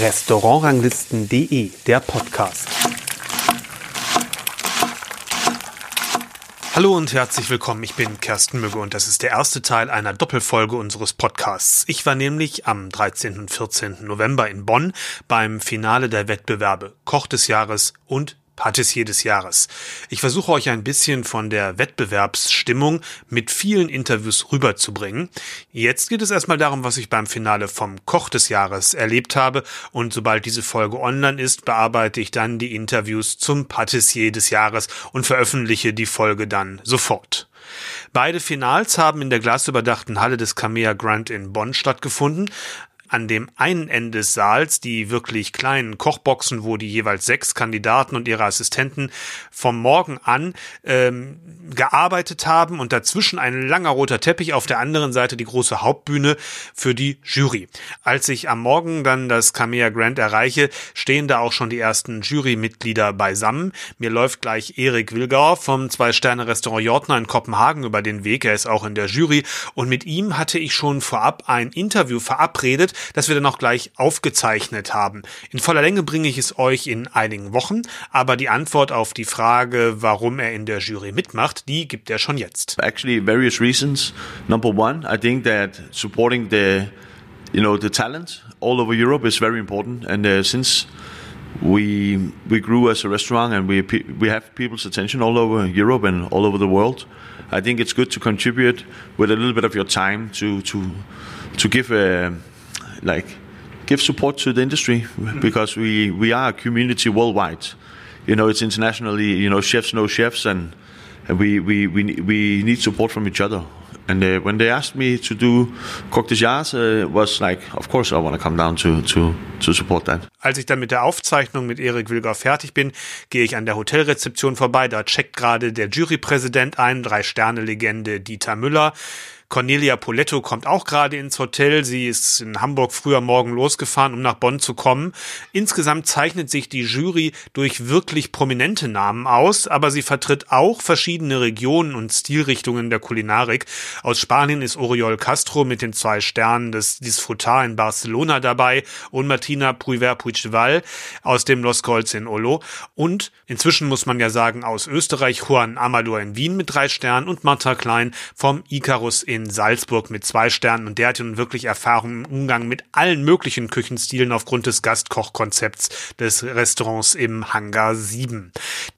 Restaurantranglisten.de, der Podcast. Hallo und herzlich willkommen. Ich bin Kersten Mügge und das ist der erste Teil einer Doppelfolge unseres Podcasts. Ich war nämlich am 13. und 14. November in Bonn beim Finale der Wettbewerbe Koch des Jahres und Patissier des Jahres. Ich versuche euch ein bisschen von der Wettbewerbsstimmung mit vielen Interviews rüberzubringen. Jetzt geht es erstmal darum, was ich beim Finale vom Koch des Jahres erlebt habe und sobald diese Folge online ist, bearbeite ich dann die Interviews zum Patissier des Jahres und veröffentliche die Folge dann sofort. Beide Finals haben in der glasüberdachten Halle des Camea Grant in Bonn stattgefunden an dem einen Ende des Saals die wirklich kleinen Kochboxen, wo die jeweils sechs Kandidaten und ihre Assistenten vom Morgen an ähm, gearbeitet haben und dazwischen ein langer roter Teppich, auf der anderen Seite die große Hauptbühne für die Jury. Als ich am Morgen dann das Camea Grand erreiche, stehen da auch schon die ersten Jurymitglieder beisammen. Mir läuft gleich Erik Wilgauer vom Zwei-Sterne-Restaurant Jortner in Kopenhagen über den Weg. Er ist auch in der Jury und mit ihm hatte ich schon vorab ein Interview verabredet, das wir dann auch gleich aufgezeichnet haben. In voller Länge bringe ich es euch in einigen Wochen, aber die Antwort auf die Frage, warum er in der Jury mitmacht, die gibt er schon jetzt. Actually, various reasons. Number one, I think that supporting the, you know, the talent all over Europe is very important, and uh, since we we grew as a restaurant and we we have people's attention all over Europe and all over the world. I think it's good to contribute with a little bit of your time to to to give a like give support to the industry because we we are a community worldwide. You know, it's internationally. You know, chefs know chefs, and, we, we we we need support from each other. And uh, when they asked me to do Coq de Jars, uh, was like, of course I want to come down to, to, to support that. Als ich dann mit der Aufzeichnung mit Erik Wilger fertig bin, gehe ich an der Hotelrezeption vorbei. Da checkt gerade der Jurypräsident ein, Drei-Sterne-Legende Dieter Müller. Cornelia Poletto kommt auch gerade ins Hotel. Sie ist in Hamburg früher morgen losgefahren, um nach Bonn zu kommen. Insgesamt zeichnet sich die Jury durch wirklich prominente Namen aus, aber sie vertritt auch verschiedene Regionen und Stilrichtungen der Kulinarik. Aus Spanien ist Oriol Castro mit den zwei Sternen des Disfrutar in Barcelona dabei und Martina Pruiver Puigdeval aus dem Los Colts in Olo. Und inzwischen muss man ja sagen, aus Österreich Juan Amador in Wien mit drei Sternen und Martha Klein vom Icarus in in Salzburg mit zwei Sternen und der hatte nun wirklich Erfahrung im Umgang mit allen möglichen Küchenstilen aufgrund des Gastkochkonzepts des Restaurants im Hangar 7.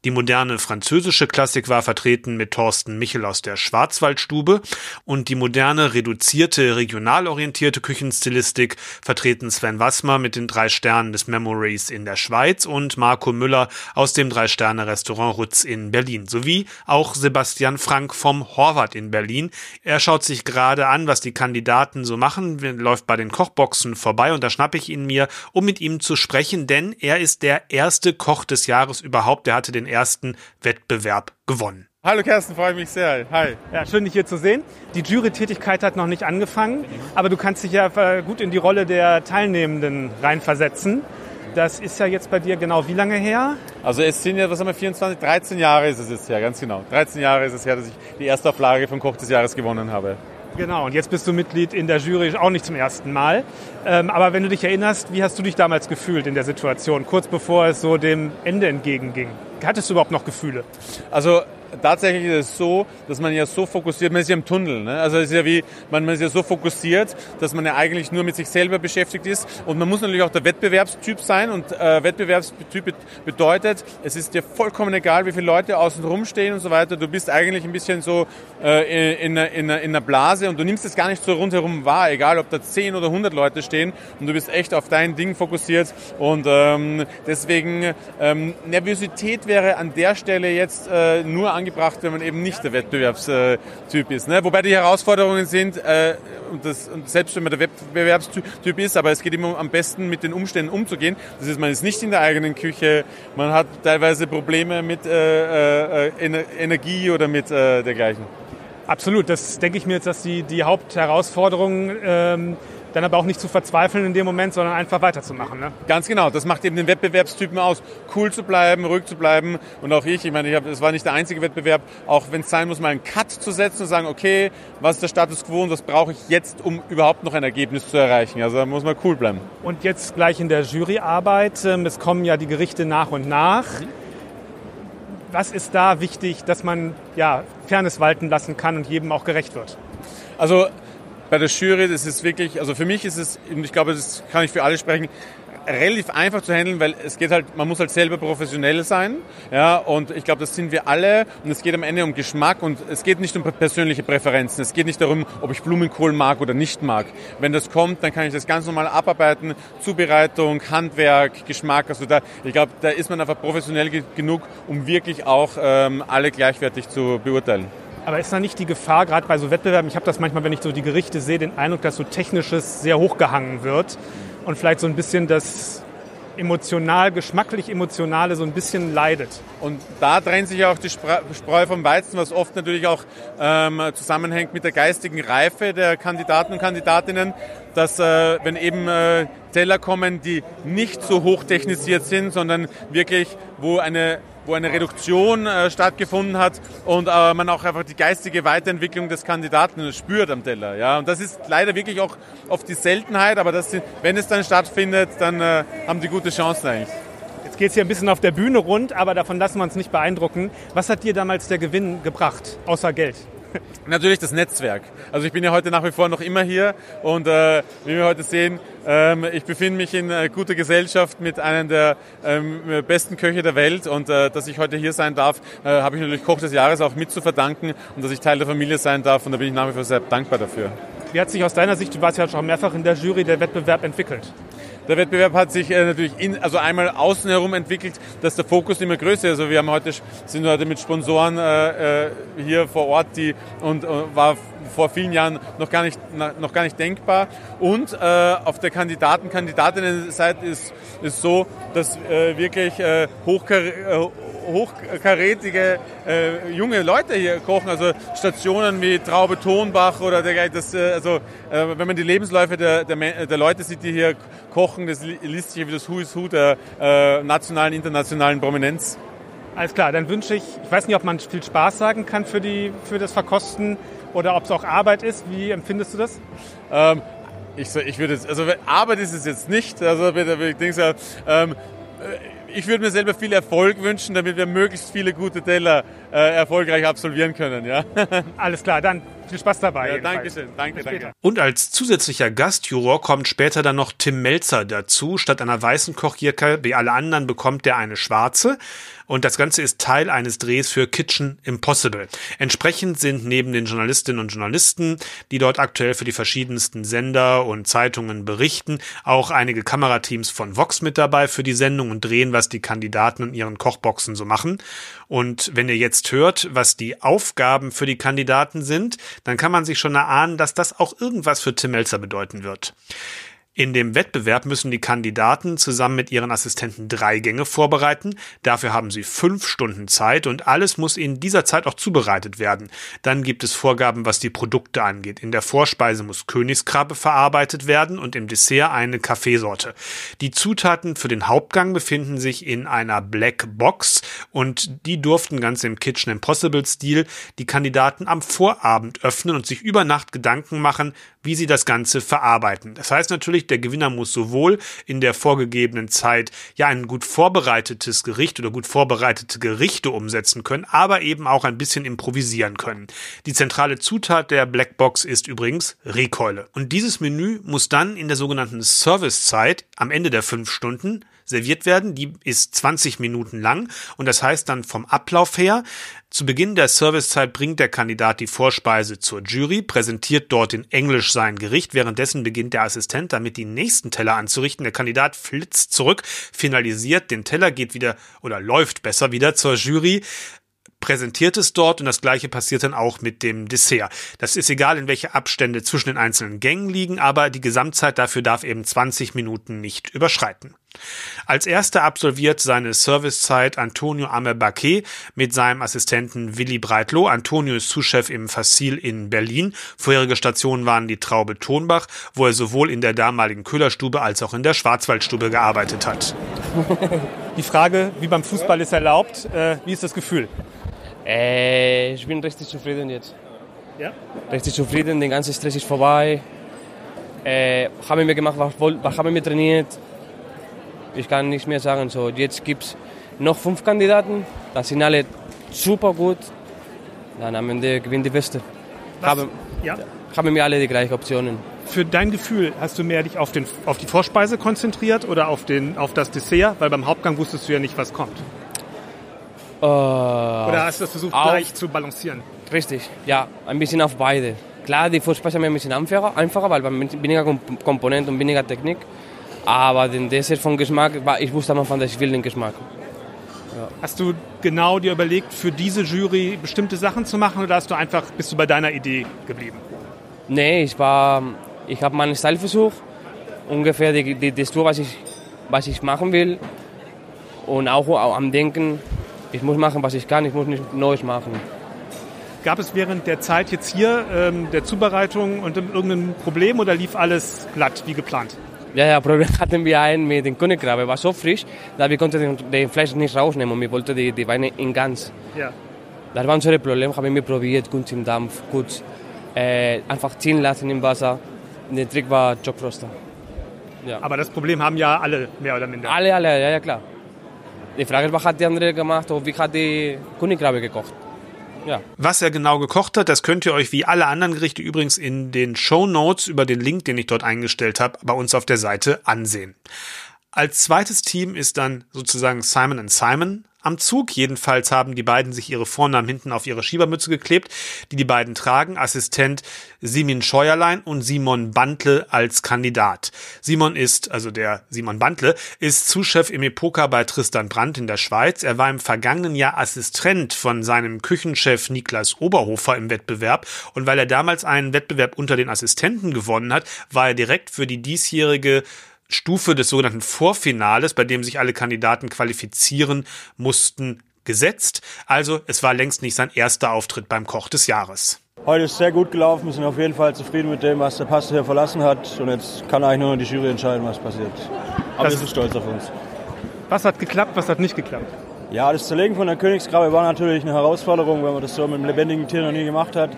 Die moderne französische Klassik war vertreten mit Thorsten Michel aus der Schwarzwaldstube und die moderne, reduzierte, regional orientierte Küchenstilistik vertreten Sven Wassmer mit den drei Sternen des Memories in der Schweiz und Marco Müller aus dem Drei-Sterne-Restaurant Rutz in Berlin sowie auch Sebastian Frank vom Horvath in Berlin. Er schaut sich gerade an, was die Kandidaten so machen, läuft bei den Kochboxen vorbei und da schnappe ich ihn mir, um mit ihm zu sprechen, denn er ist der erste Koch des Jahres überhaupt. Er hatte den ersten Wettbewerb gewonnen. Hallo Kersten, freue mich sehr. Hi. Ja, schön dich hier zu sehen. Die Jury-Tätigkeit hat noch nicht angefangen, aber du kannst dich ja gut in die Rolle der Teilnehmenden reinversetzen. Das ist ja jetzt bei dir genau wie lange her? Also es sind ja, was haben wir, 24, 13 Jahre ist es jetzt her, ganz genau. 13 Jahre ist es her, dass ich die erste Auflage vom Koch des Jahres gewonnen habe. Genau, und jetzt bist du Mitglied in der Jury, auch nicht zum ersten Mal. Ähm, aber wenn du dich erinnerst, wie hast du dich damals gefühlt in der Situation, kurz bevor es so dem Ende entgegenging? Hattest du überhaupt noch Gefühle? Also tatsächlich ist es so, dass man ja so fokussiert, man ist ja im Tunnel. Ne? Also es ist ja wie, man, man ist ja so fokussiert, dass man ja eigentlich nur mit sich selber beschäftigt ist. Und man muss natürlich auch der Wettbewerbstyp sein. Und äh, Wettbewerbstyp bedeutet, es ist dir vollkommen egal, wie viele Leute außen rumstehen und so weiter. Du bist eigentlich ein bisschen so äh, in, in, in, in einer Blase und du nimmst es gar nicht so rundherum wahr, egal ob da 10 oder 100 Leute stehen. Und du bist echt auf dein Ding fokussiert. Und ähm, deswegen ähm, Nervosität wäre an der Stelle jetzt äh, nur angebracht, wenn man eben nicht der Wettbewerbstyp ist. Ne? Wobei die Herausforderungen sind, äh, und, das, und selbst wenn man der Wettbewerbstyp ist, aber es geht immer am besten mit den Umständen umzugehen. Das ist, man ist nicht in der eigenen Küche, man hat teilweise Probleme mit äh, äh, Energie oder mit äh, dergleichen. Absolut, das denke ich mir jetzt, dass die, die Hauptherausforderung ähm, dann aber auch nicht zu verzweifeln in dem Moment, sondern einfach weiterzumachen. Ne? Ganz genau, das macht eben den Wettbewerbstypen aus, cool zu bleiben, ruhig zu bleiben und auch ich, ich meine, das war nicht der einzige Wettbewerb, auch wenn es sein muss, mal einen Cut zu setzen und sagen, okay, was ist der Status quo und was brauche ich jetzt, um überhaupt noch ein Ergebnis zu erreichen. Also da muss man cool bleiben. Und jetzt gleich in der Juryarbeit, ähm, es kommen ja die Gerichte nach und nach. Was ist da wichtig, dass man ja, Fairness walten lassen kann und jedem auch gerecht wird? Also bei der Jury, das ist wirklich, also für mich ist es, und ich glaube, das kann ich für alle sprechen, relativ einfach zu handeln, weil es geht halt, man muss halt selber professionell sein, ja, und ich glaube, das sind wir alle und es geht am Ende um Geschmack und es geht nicht um persönliche Präferenzen, es geht nicht darum, ob ich Blumenkohl mag oder nicht mag. Wenn das kommt, dann kann ich das ganz normal abarbeiten, Zubereitung, Handwerk, Geschmack, also da, ich glaube, da ist man einfach professionell genug, um wirklich auch ähm, alle gleichwertig zu beurteilen. Aber ist da nicht die Gefahr, gerade bei so Wettbewerben, ich habe das manchmal, wenn ich so die Gerichte sehe, den Eindruck, dass so Technisches sehr hochgehangen wird und vielleicht so ein bisschen das emotional, geschmacklich emotionale so ein bisschen leidet. Und da trennt sich ja auch die Spreu vom Weizen, was oft natürlich auch ähm, zusammenhängt mit der geistigen Reife der Kandidaten und Kandidatinnen, dass äh, wenn eben äh, Teller kommen, die nicht so hochtechnisiert sind, sondern wirklich, wo eine wo eine Reduktion äh, stattgefunden hat und äh, man auch einfach die geistige Weiterentwicklung des Kandidaten spürt am Teller. Ja? Und das ist leider wirklich auch oft die Seltenheit, aber das, wenn es dann stattfindet, dann äh, haben die gute Chancen eigentlich. Jetzt geht es hier ein bisschen auf der Bühne rund, aber davon lassen wir uns nicht beeindrucken. Was hat dir damals der Gewinn gebracht, außer Geld? Natürlich das Netzwerk. Also ich bin ja heute nach wie vor noch immer hier und äh, wie wir heute sehen, ähm, ich befinde mich in äh, guter Gesellschaft mit einem der ähm, besten Köche der Welt und äh, dass ich heute hier sein darf, äh, habe ich natürlich Koch des Jahres auch mit zu verdanken und dass ich Teil der Familie sein darf und da bin ich nach wie vor sehr dankbar dafür. Wie hat sich aus deiner Sicht, du warst ja schon mehrfach in der Jury, der Wettbewerb entwickelt? Der Wettbewerb hat sich äh, natürlich in, also einmal außen herum entwickelt, dass der Fokus immer größer ist. Also wir haben heute, sind heute mit Sponsoren äh, äh hier vor Ort, die und äh, war vor vielen Jahren noch gar nicht, noch gar nicht denkbar. Und äh, auf der Kandidaten, Kandidatinnen-Seite ist, ist so, dass äh, wirklich äh, hochkar äh, hochkarätige äh, junge Leute hier kochen, also Stationen wie Traube Tonbach oder der, das, äh, also äh, wenn man die Lebensläufe der, der, der, Leute sieht, die hier kochen, das liest sich wie das Who is Who der äh, nationalen, internationalen Prominenz. Alles klar, dann wünsche ich, ich weiß nicht, ob man viel Spaß sagen kann für, die, für das Verkosten oder ob es auch Arbeit ist. Wie empfindest du das? Ähm, ich, ich würde also Arbeit ist es jetzt nicht. Also ich denke, ähm, ich würde mir selber viel Erfolg wünschen, damit wir möglichst viele gute Teller erfolgreich absolvieren können. Ja? Alles klar, dann viel Spaß dabei. Ja, danke schön, danke, danke. Und als zusätzlicher Gastjuror kommt später dann noch Tim Melzer dazu. Statt einer weißen Kochjacke wie alle anderen bekommt er eine schwarze. Und das Ganze ist Teil eines Drehs für Kitchen Impossible. Entsprechend sind neben den Journalistinnen und Journalisten, die dort aktuell für die verschiedensten Sender und Zeitungen berichten, auch einige Kamerateams von Vox mit dabei für die Sendung und drehen, was die Kandidaten in ihren Kochboxen so machen. Und wenn ihr jetzt hört, was die Aufgaben für die Kandidaten sind, dann kann man sich schon erahnen, dass das auch irgendwas für Tim Melzer bedeuten wird. In dem Wettbewerb müssen die Kandidaten zusammen mit ihren Assistenten drei Gänge vorbereiten. Dafür haben sie fünf Stunden Zeit und alles muss in dieser Zeit auch zubereitet werden. Dann gibt es Vorgaben, was die Produkte angeht. In der Vorspeise muss Königskrabbe verarbeitet werden und im Dessert eine Kaffeesorte. Die Zutaten für den Hauptgang befinden sich in einer Black Box und die durften ganz im Kitchen Impossible Stil die Kandidaten am Vorabend öffnen und sich über Nacht Gedanken machen, wie sie das Ganze verarbeiten. Das heißt natürlich, der Gewinner muss sowohl in der vorgegebenen Zeit ja ein gut vorbereitetes Gericht oder gut vorbereitete Gerichte umsetzen können, aber eben auch ein bisschen improvisieren können. Die zentrale Zutat der Blackbox ist übrigens Rehkeule. Und dieses Menü muss dann in der sogenannten Servicezeit am Ende der fünf Stunden serviert werden. Die ist 20 Minuten lang und das heißt dann vom Ablauf her, zu Beginn der Servicezeit bringt der Kandidat die Vorspeise zur Jury, präsentiert dort in Englisch sein Gericht. Währenddessen beginnt der Assistent damit die nächsten Teller anzurichten. Der Kandidat flitzt zurück, finalisiert den Teller, geht wieder oder läuft besser wieder zur Jury präsentiert es dort und das gleiche passiert dann auch mit dem Dessert. Das ist egal, in welche Abstände zwischen den einzelnen Gängen liegen, aber die Gesamtzeit dafür darf eben 20 Minuten nicht überschreiten. Als erster absolviert seine Servicezeit Antonio Amelbaquet mit seinem Assistenten Willy Breitloh. Antonio ist Zuschef im Fassil in Berlin. Vorherige Stationen waren die Traube Tonbach, wo er sowohl in der damaligen Köhlerstube als auch in der Schwarzwaldstube gearbeitet hat. Die Frage, wie beim Fußball ist erlaubt, äh, wie ist das Gefühl? Äh, ich bin richtig zufrieden jetzt. Ja? Richtig zufrieden, der ganze Stress ist vorbei. Äh, haben wir gemacht, was, was haben wir trainiert. Ich kann nichts mehr sagen. So, jetzt gibt es noch fünf Kandidaten. Das sind alle super gut. Dann am Ende gewinnt die Beste. Haben, Ja. haben wir alle die gleichen Optionen. Für dein Gefühl, hast du mehr dich auf, den, auf die Vorspeise konzentriert oder auf, den, auf das Dessert? Weil beim Hauptgang wusstest du ja nicht, was kommt. Äh, Oder hast du das versucht, auf- gleich zu balancieren? Richtig, ja, ein bisschen auf beide. Klar, die Vorspeise mir ein bisschen einfacher, einfacher weil man weniger Komp- Komponenten und weniger Technik. Aber den Dessert vom Geschmack, war- ich wusste am Anfang, dass ich will den Geschmack. Hast du genau dir überlegt, für diese Jury bestimmte Sachen zu machen oder hast du einfach, bist du bei deiner Idee geblieben? Nee, ich war, ich habe meinen Style versucht, ungefähr die, die, das Tour, was ich, was ich machen will. Und auch, auch am Denken, ich muss machen, was ich kann, ich muss nicht Neues machen. Gab es während der Zeit jetzt hier ähm, der Zubereitung und irgendein Problem oder lief alles glatt wie geplant? Ja, ja, Problem hatten wir einen mit dem Königkrabbe, war so frisch, da wir konnten den, den Fleisch nicht rausnehmen und wir wollten die, die Weine in ganz. Ja. Das war unser Problem, haben wir probiert, gut im Dampf, gut äh, einfach ziehen lassen im Wasser. Der Trick war Jobfroster. Aber das Problem haben ja alle mehr oder minder. Alle, alle, ja, ja klar. Die Frage ist, was hat die andere gemacht und wie hat die Königkrabbe gekocht? Ja. Was er genau gekocht hat, das könnt ihr euch wie alle anderen Gerichte übrigens in den Show Notes über den Link, den ich dort eingestellt habe, bei uns auf der Seite ansehen. Als zweites Team ist dann sozusagen Simon Simon am Zug. Jedenfalls haben die beiden sich ihre Vornamen hinten auf ihre Schiebermütze geklebt, die die beiden tragen. Assistent Simin Scheuerlein und Simon Bantle als Kandidat. Simon ist, also der Simon Bantle, ist Zuschef im Epoca bei Tristan Brandt in der Schweiz. Er war im vergangenen Jahr Assistent von seinem Küchenchef Niklas Oberhofer im Wettbewerb. Und weil er damals einen Wettbewerb unter den Assistenten gewonnen hat, war er direkt für die diesjährige Stufe des sogenannten Vorfinales, bei dem sich alle Kandidaten qualifizieren mussten, gesetzt. Also es war längst nicht sein erster Auftritt beim Koch des Jahres. Heute ist sehr gut gelaufen. Wir sind auf jeden Fall zufrieden mit dem, was der Pastor hier verlassen hat. Und jetzt kann eigentlich nur noch die Jury entscheiden, was passiert. Aber Das- wir sind stolz auf uns. Was hat geklappt, was hat nicht geklappt? Ja, das Zerlegen von der Königskrabbe war natürlich eine Herausforderung, wenn man das so mit einem lebendigen Tier noch nie gemacht hat.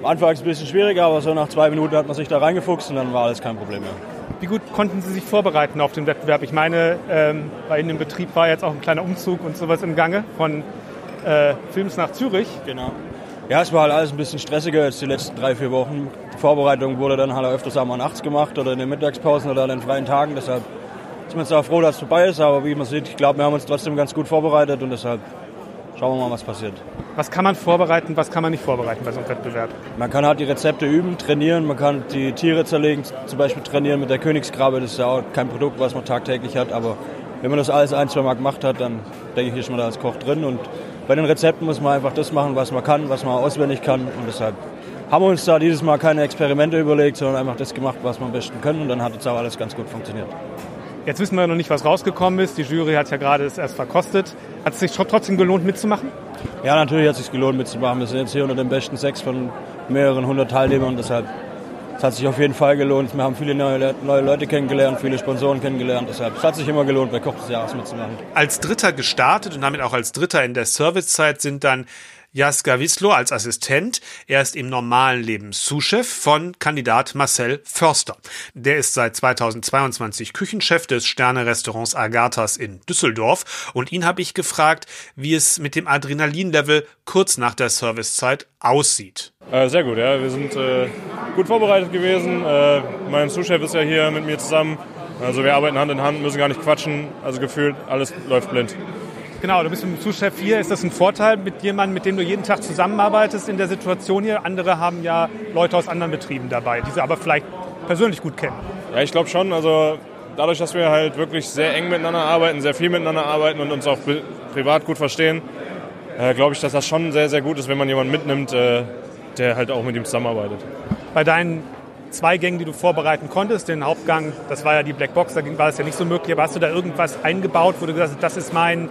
Am Anfang ist es ein bisschen schwieriger, aber so nach zwei Minuten hat man sich da reingefuchst und dann war alles kein Problem mehr. Wie gut konnten Sie sich vorbereiten auf den Wettbewerb? Ich meine, ähm, bei Ihnen im Betrieb war jetzt auch ein kleiner Umzug und sowas im Gange von äh, Films nach Zürich. Genau. Ja, es war halt alles ein bisschen stressiger jetzt die letzten drei, vier Wochen. Die Vorbereitung wurde dann halt öfters einmal nachts gemacht oder in den Mittagspausen oder an den freien Tagen. Deshalb wir jetzt auch froh, dass es vorbei ist. Aber wie man sieht, ich glaube, wir haben uns trotzdem ganz gut vorbereitet und deshalb schauen wir mal, was passiert. Was kann man vorbereiten, was kann man nicht vorbereiten bei so einem Wettbewerb? Man kann halt die Rezepte üben, trainieren, man kann die Tiere zerlegen, zum Beispiel trainieren mit der Königskrabbe. Das ist ja auch kein Produkt, was man tagtäglich hat, aber wenn man das alles ein, zwei Mal gemacht hat, dann denke ich, ist man da als Koch drin. Und bei den Rezepten muss man einfach das machen, was man kann, was man auswendig kann. Und deshalb haben wir uns da dieses Mal keine Experimente überlegt, sondern einfach das gemacht, was wir am besten können. Und dann hat jetzt auch alles ganz gut funktioniert. Jetzt wissen wir noch nicht, was rausgekommen ist. Die Jury hat ja gerade es erst verkostet. Hat es sich tro- trotzdem gelohnt mitzumachen? Ja, natürlich hat es sich gelohnt mitzumachen. Wir sind jetzt hier unter den besten sechs von mehreren hundert Teilnehmern. Deshalb es hat sich auf jeden Fall gelohnt. Wir haben viele neue, neue Leute kennengelernt, viele Sponsoren kennengelernt. Deshalb es hat sich immer gelohnt, bei Koch des Jahres mitzumachen. Als Dritter gestartet und damit auch als Dritter in der Servicezeit sind dann Jaska Wislo als Assistent. Er ist im normalen Leben Sous-Chef von Kandidat Marcel Förster. Der ist seit 2022 Küchenchef des Sterne-Restaurants Agathas in Düsseldorf. Und ihn habe ich gefragt, wie es mit dem Adrenalinlevel kurz nach der Servicezeit aussieht. Äh, sehr gut, ja. Wir sind äh, gut vorbereitet gewesen. Äh, mein Zuschef ist ja hier mit mir zusammen. Also wir arbeiten Hand in Hand, müssen gar nicht quatschen. Also gefühlt, alles läuft blind. Genau, du bist mit dem Sous-Chef hier. Ist das ein Vorteil mit jemandem, mit dem du jeden Tag zusammenarbeitest in der Situation hier? Andere haben ja Leute aus anderen Betrieben dabei, die sie aber vielleicht persönlich gut kennen. Ja, ich glaube schon. Also dadurch, dass wir halt wirklich sehr eng miteinander arbeiten, sehr viel miteinander arbeiten und uns auch pri- privat gut verstehen, äh, glaube ich, dass das schon sehr, sehr gut ist, wenn man jemanden mitnimmt, äh, der halt auch mit ihm zusammenarbeitet. Bei deinen zwei Gängen, die du vorbereiten konntest, den Hauptgang, das war ja die Black Box, da war es ja nicht so möglich, aber hast du da irgendwas eingebaut, wo du gesagt hast, das ist mein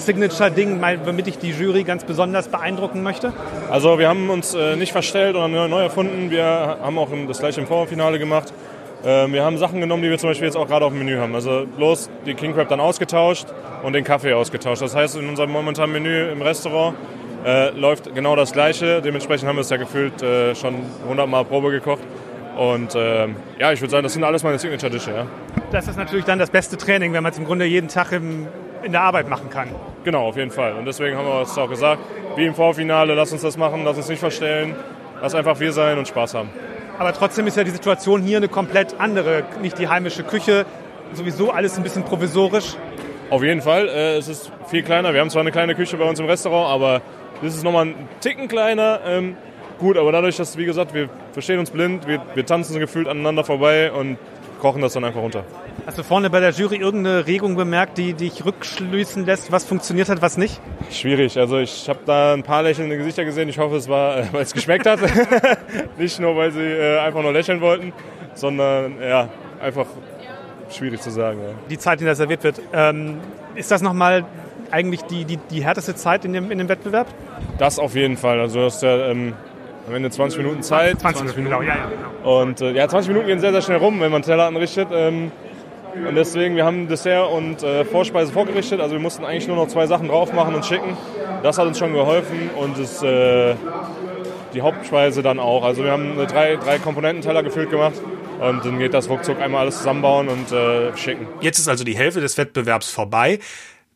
Signature-Ding, womit ich die Jury ganz besonders beeindrucken möchte? Also wir haben uns äh, nicht verstellt oder neu erfunden. Wir haben auch das gleiche im Vorfinale gemacht. Ähm, wir haben Sachen genommen, die wir zum Beispiel jetzt auch gerade auf dem Menü haben. Also bloß die King Crab dann ausgetauscht und den Kaffee ausgetauscht. Das heißt, in unserem momentanen Menü im Restaurant äh, läuft genau das Gleiche. Dementsprechend haben wir es ja gefühlt äh, schon 100 Mal Probe gekocht. Und äh, ja, ich würde sagen, das sind alles meine Signature-Dische. Ja. Das ist natürlich dann das beste Training, wenn man es im Grunde jeden Tag im, in der Arbeit machen kann. Genau, auf jeden Fall. Und deswegen haben wir uns auch gesagt, wie im Vorfinale, lass uns das machen, lass uns nicht verstellen, lass einfach wir sein und Spaß haben. Aber trotzdem ist ja die Situation hier eine komplett andere. Nicht die heimische Küche, sowieso alles ein bisschen provisorisch. Auf jeden Fall. Äh, es ist viel kleiner. Wir haben zwar eine kleine Küche bei uns im Restaurant, aber das ist nochmal ein Ticken kleiner. Ähm, gut, aber dadurch, dass, wie gesagt, wir verstehen uns blind, wir, wir tanzen gefühlt aneinander vorbei und kochen das dann einfach runter. Hast du vorne bei der Jury irgendeine Regung bemerkt, die dich rückschließen lässt, was funktioniert hat, was nicht? Schwierig. Also ich habe da ein paar lächelnde Gesichter gesehen. Ich hoffe, es war, äh, weil es geschmeckt hat. nicht nur, weil sie äh, einfach nur lächeln wollten, sondern ja, einfach schwierig zu sagen. Ja. Die Zeit, in der serviert wird, ähm, ist das nochmal eigentlich die, die, die härteste Zeit in dem, in dem Wettbewerb? Das auf jeden Fall. Also du hast ja ähm, am Ende 20 Minuten Zeit. 20, 20 Minuten, genau, ja, ja. Genau. Und äh, ja, 20 Minuten gehen sehr, sehr schnell rum, wenn man Teller anrichtet. Ähm, und deswegen, wir haben Dessert und äh, Vorspeise vorgerichtet. Also wir mussten eigentlich nur noch zwei Sachen drauf machen und schicken. Das hat uns schon geholfen und das, äh, die Hauptspeise dann auch. Also wir haben drei, drei Komponententeller gefüllt gemacht. Und dann geht das ruckzuck einmal alles zusammenbauen und äh, schicken. Jetzt ist also die Hälfte des Wettbewerbs vorbei.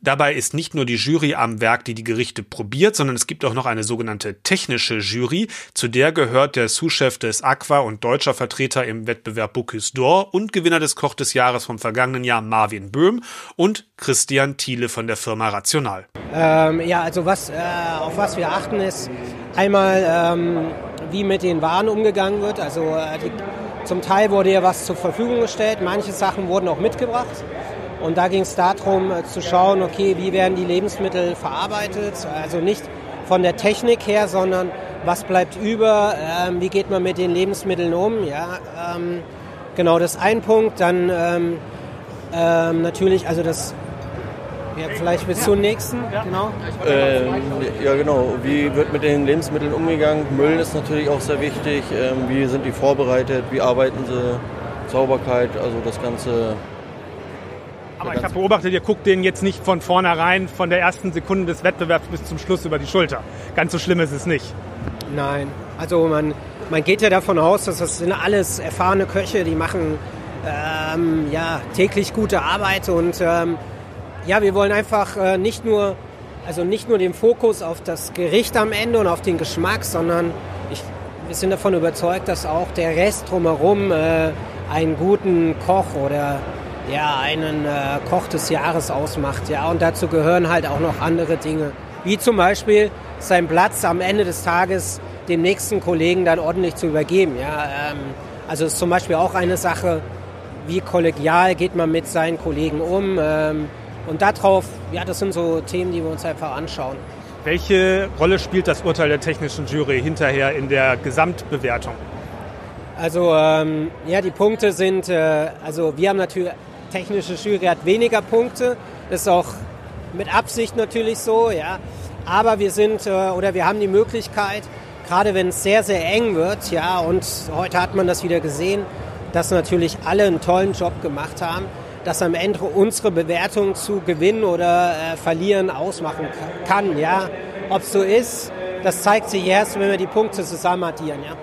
Dabei ist nicht nur die Jury am Werk, die die Gerichte probiert, sondern es gibt auch noch eine sogenannte technische Jury. Zu der gehört der Sous-Chef des Aqua und deutscher Vertreter im Wettbewerb Bocuse d'Or und Gewinner des Koch des Jahres vom vergangenen Jahr Marvin Böhm und Christian Thiele von der Firma Rational. Ähm, ja, also was, äh, auf was wir achten ist einmal, ähm, wie mit den Waren umgegangen wird. Also äh, die, zum Teil wurde ja was zur Verfügung gestellt, manche Sachen wurden auch mitgebracht. Und da ging es darum äh, zu schauen, okay, wie werden die Lebensmittel verarbeitet, also nicht von der Technik her, sondern was bleibt über, ähm, wie geht man mit den Lebensmitteln um, ja, ähm, genau, das ist ein Punkt, dann ähm, ähm natürlich, also das, ja, vielleicht bis ja. zum nächsten, ja. genau. Ähm, ja, genau, wie wird mit den Lebensmitteln umgegangen, Müll ist natürlich auch sehr wichtig, ähm, wie sind die vorbereitet, wie arbeiten sie, Sauberkeit, also das Ganze aber ich habe beobachtet, ihr guckt denen jetzt nicht von vornherein, von der ersten Sekunde des Wettbewerbs bis zum Schluss über die Schulter. Ganz so schlimm ist es nicht. Nein, also man, man geht ja davon aus, dass das sind alles erfahrene Köche, die machen ähm, ja, täglich gute Arbeit und ähm, ja, wir wollen einfach äh, nicht nur also nicht nur den Fokus auf das Gericht am Ende und auf den Geschmack, sondern ich, wir sind davon überzeugt, dass auch der Rest drumherum äh, einen guten Koch oder ja, einen äh, Koch des Jahres ausmacht. Ja, und dazu gehören halt auch noch andere Dinge, wie zum Beispiel seinen Platz am Ende des Tages dem nächsten Kollegen dann ordentlich zu übergeben. Ja, ähm, also ist zum Beispiel auch eine Sache, wie kollegial geht man mit seinen Kollegen um. Ähm, und darauf, ja, das sind so Themen, die wir uns einfach anschauen. Welche Rolle spielt das Urteil der technischen Jury hinterher in der Gesamtbewertung? Also ähm, ja, die Punkte sind, äh, also wir haben natürlich technische Jury hat weniger Punkte. Das ist auch mit Absicht natürlich so, ja. Aber wir sind äh, oder wir haben die Möglichkeit, gerade wenn es sehr, sehr eng wird, ja, und heute hat man das wieder gesehen, dass natürlich alle einen tollen Job gemacht haben, dass am Ende unsere Bewertung zu gewinnen oder äh, verlieren ausmachen kann, ja. Ob es so ist, das zeigt sich erst, wenn wir die Punkte zusammen addieren, ja.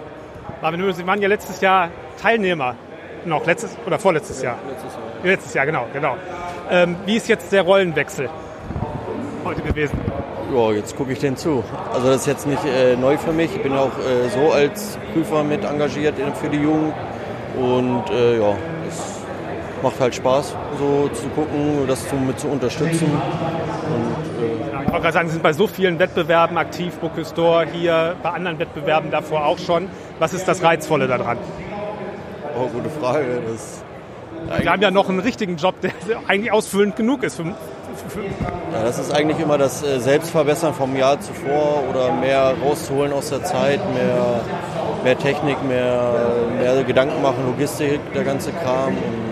Aber Sie waren ja letztes Jahr Teilnehmer noch, letztes oder vorletztes Jahr? Letztes Jahr. Letztes Jahr, genau, genau. Ähm, wie ist jetzt der Rollenwechsel heute gewesen? Ja, jetzt gucke ich den zu. Also das ist jetzt nicht äh, neu für mich. Ich bin auch äh, so als Prüfer mit engagiert für die Jugend. Und äh, ja, es macht halt Spaß, so zu gucken, das zu, mit zu unterstützen. Und, äh, ja, ich wollte gerade sagen, Sie sind bei so vielen Wettbewerben aktiv, Bocuse d'Or, hier, bei anderen Wettbewerben davor auch schon. Was ist das Reizvolle daran? Oh, gute Frage. Das wir haben ja noch einen richtigen Job, der eigentlich ausfüllend genug ist. Für, Ja, das ist eigentlich immer das äh, Selbstverbessern vom Jahr zuvor oder mehr rauszuholen aus der Zeit, mehr, mehr Technik, mehr, mehr Gedanken machen, Logistik, der ganze Kram. Und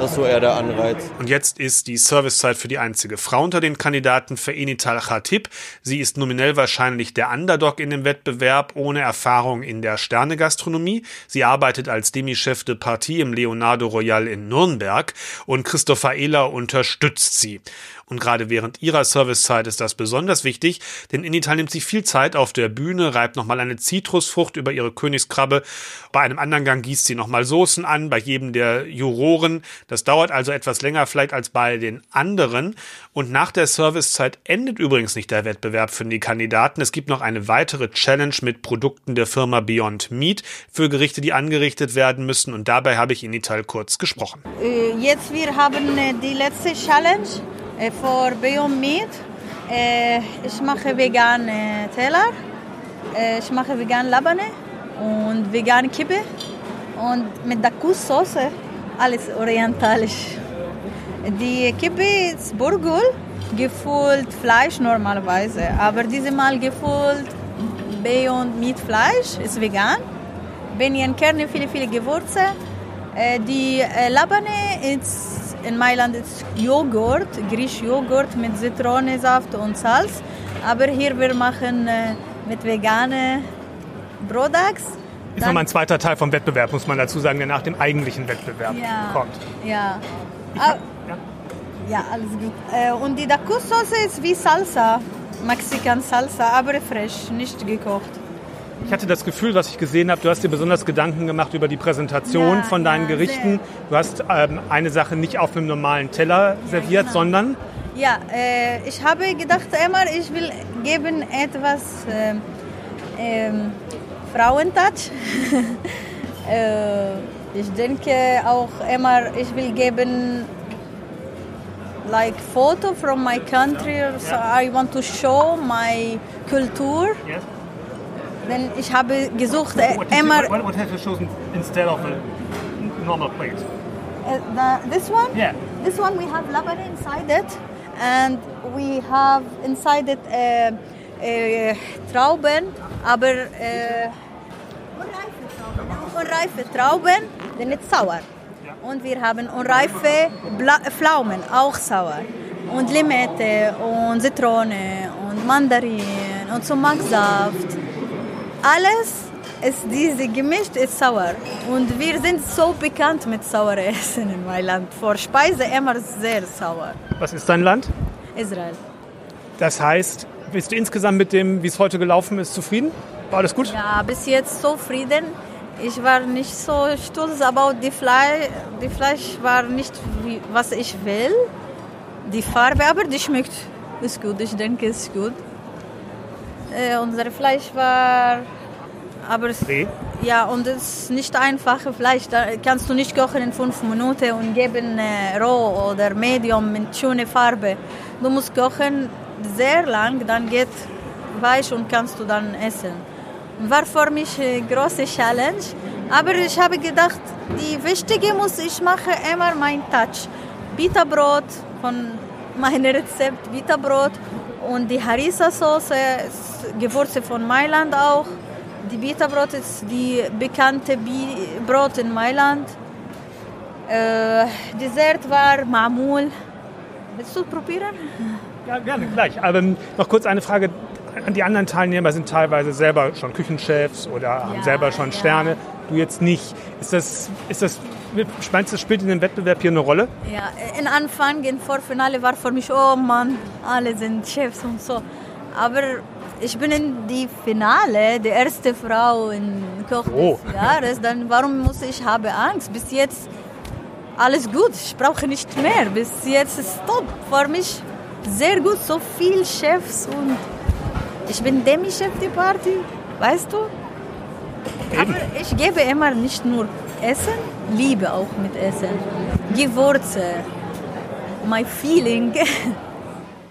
das ist so eher der Anreiz. Und jetzt ist die Servicezeit für die einzige Frau unter den Kandidaten für Enital Khatib. Sie ist nominell wahrscheinlich der Underdog in dem Wettbewerb, ohne Erfahrung in der Sternegastronomie. Sie arbeitet als Demi-Chef de Partie im Leonardo Royal in Nürnberg und Christopher Ehler unterstützt sie. Und gerade während ihrer Servicezeit ist das besonders wichtig, denn Inital nimmt sich viel Zeit auf der Bühne, reibt nochmal eine Zitrusfrucht über ihre Königskrabbe. Bei einem anderen Gang gießt sie nochmal Soßen an, bei jedem der Juroren. Das dauert also etwas länger vielleicht als bei den anderen. Und nach der Servicezeit endet übrigens nicht der Wettbewerb für die Kandidaten. Es gibt noch eine weitere Challenge mit Produkten der Firma Beyond Meat für Gerichte, die angerichtet werden müssen. Und dabei habe ich Inital kurz gesprochen. Äh, jetzt wir haben äh, die letzte Challenge für Beyond Meat. Ich mache vegane Teller, ich mache vegan Labane und vegane Kippe und mit der Kussauce alles orientalisch. Die Kippe ist Burgul, gefüllt Fleisch normalerweise, aber diesmal gefüllt Beyond Meat Fleisch, ist vegan. Beniankerne, viele, viele Gewürze. Die Labane ist in Mailand ist Joghurt, griechisch Joghurt mit Zitronensaft und Salz. Aber hier wir machen äh, mit vegane Brodax. Ist nochmal ein zweiter Teil vom Wettbewerb, muss man dazu sagen, der nach dem eigentlichen Wettbewerb ja, kommt. Ja. Ah, ja. ja, alles gut. Äh, und die Dakus-Sauce ist wie Salsa, Mexican Salsa, aber frisch, nicht gekocht. Ich hatte das Gefühl, was ich gesehen habe, du hast dir besonders Gedanken gemacht über die Präsentation Ja, von deinen ja, Gerichten. Du hast ähm, eine Sache nicht auf einem normalen Teller serviert, genau. sondern Ja, äh, ich habe gedacht immer, ich will geben etwas ähm, ähm, Frauentouch. äh, ich denke auch immer, ich will geben like photo from my country. So I want to show my Kultur. Yes. Denn ich habe gesucht äh, immer what, what have you chosen instead of a normal plate? Uh, the, this one? Yeah. This one we have labane inside it, and we have inside it uh, uh, Trauben, aber uh, unreife Trauben, denn nicht sauer. Und wir haben unreife Bla Pflaumen, auch sauer. Und Limette und Zitrone und Mandarin und Sumaksaft. Alles ist diese gemischt ist sauer. Und wir sind so bekannt mit sauerem Essen in Mailand. Vor Speise immer sehr sauer. Was ist dein Land? Israel. Das heißt, bist du insgesamt mit dem, wie es heute gelaufen ist, zufrieden? War alles gut? Ja, bis jetzt zufrieden. Ich war nicht so stolz, aber die Fleisch, die Fleisch war nicht, wie, was ich will. Die Farbe, aber die schmeckt. Ist gut, ich denke, ist gut. Äh, unser Fleisch war, aber es, ja, und es ist nicht einfache Fleisch. Da kannst du nicht kochen in fünf Minuten und geben äh, roh oder medium mit schöner Farbe. Du musst kochen sehr lang, dann geht weich und kannst du dann essen. War für mich eine große Challenge, aber ich habe gedacht, die wichtige muss ich mache immer mein Touch. Bitterbrot von meinem Rezept, Bitterbrot und die Harissa-Sauce, ist Gewürze von Mailand auch. Die Bitterbrot ist die bekannte Bi Brot in Mailand. Äh, Dessert war Mamul. Willst du probieren? Ja, gerne, gleich. Aber ähm, noch kurz eine Frage. Die anderen Teilnehmer sind teilweise selber schon Küchenchefs oder haben Ja, selber schon ja. Sterne. Du jetzt nicht. Ist das, ist das, meinst du, das spielt in dem Wettbewerb hier eine Rolle? Ja, in Anfang, im Vorfinale war für mich, oh Mann, alle sind Chefs und so. Aber ich bin in die Finale, die erste Frau in Koch Oh. des Jahres, dann warum muss ich habe Angst? Bis jetzt alles gut, ich brauche nicht mehr. Bis jetzt ist top. Für mich sehr gut, so viel Chefs und ich bin Demi-Chef der Party, weißt du? Aber ich gebe immer nicht nur Essen, Liebe auch mit Essen. Gewürze, my feeling.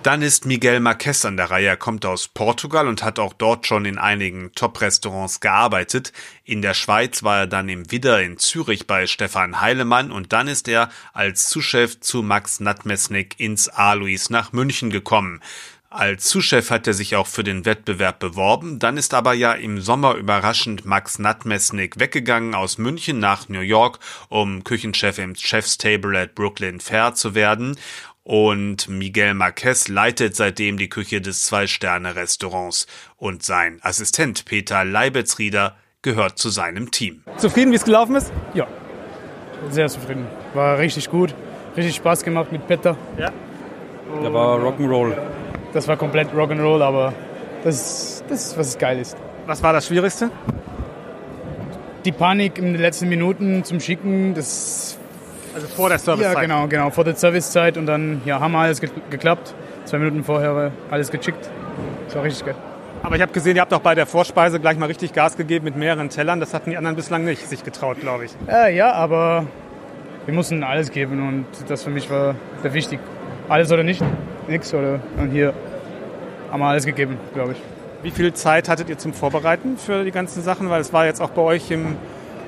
Dann ist Miguel Marques an der Reihe. Er kommt aus Portugal und hat auch dort schon in einigen Top-Restaurants gearbeitet. In der Schweiz war er dann im Widder in Zürich bei Stefan Heilemann und dann ist er als Zuschef zu Max Natmesnik ins Alois nach München gekommen. Als Zuschef hat er sich auch für den Wettbewerb beworben, dann ist aber ja im Sommer überraschend Max Natmesnik weggegangen aus München nach New York, um Küchenchef im Chef's Table at Brooklyn Fair zu werden und Miguel Marquez leitet seitdem die Küche des Zwei-Sterne-Restaurants. Und sein Assistent Peter Leibetzrieder gehört zu seinem Team. Zufrieden, wie es gelaufen ist? Ja, sehr zufrieden. War richtig gut, richtig Spaß gemacht mit Peter. Ja. Da war Rock'n'Roll. Das war komplett Rock'n'Roll, aber das, das ist, was geil ist. Was war das Schwierigste? Die Panik in den letzten Minuten zum Schicken, das also vor der Servicezeit? Ja, genau, genau, vor der Servicezeit und dann ja, haben wir alles ge geklappt. Zwei Minuten vorher alles gechickt. Das war richtig geil. Aber ich habe gesehen, ihr habt auch bei der Vorspeise gleich mal richtig Gas gegeben mit mehreren Tellern. Das hatten die anderen bislang nicht sich getraut, glaube ich. Äh, ja, aber wir mussten alles geben und das für mich war sehr wichtig. Alles oder nicht, nichts oder und hier haben wir alles gegeben, glaube ich. Wie viel Zeit hattet ihr zum Vorbereiten für die ganzen Sachen? Weil es war jetzt auch bei euch im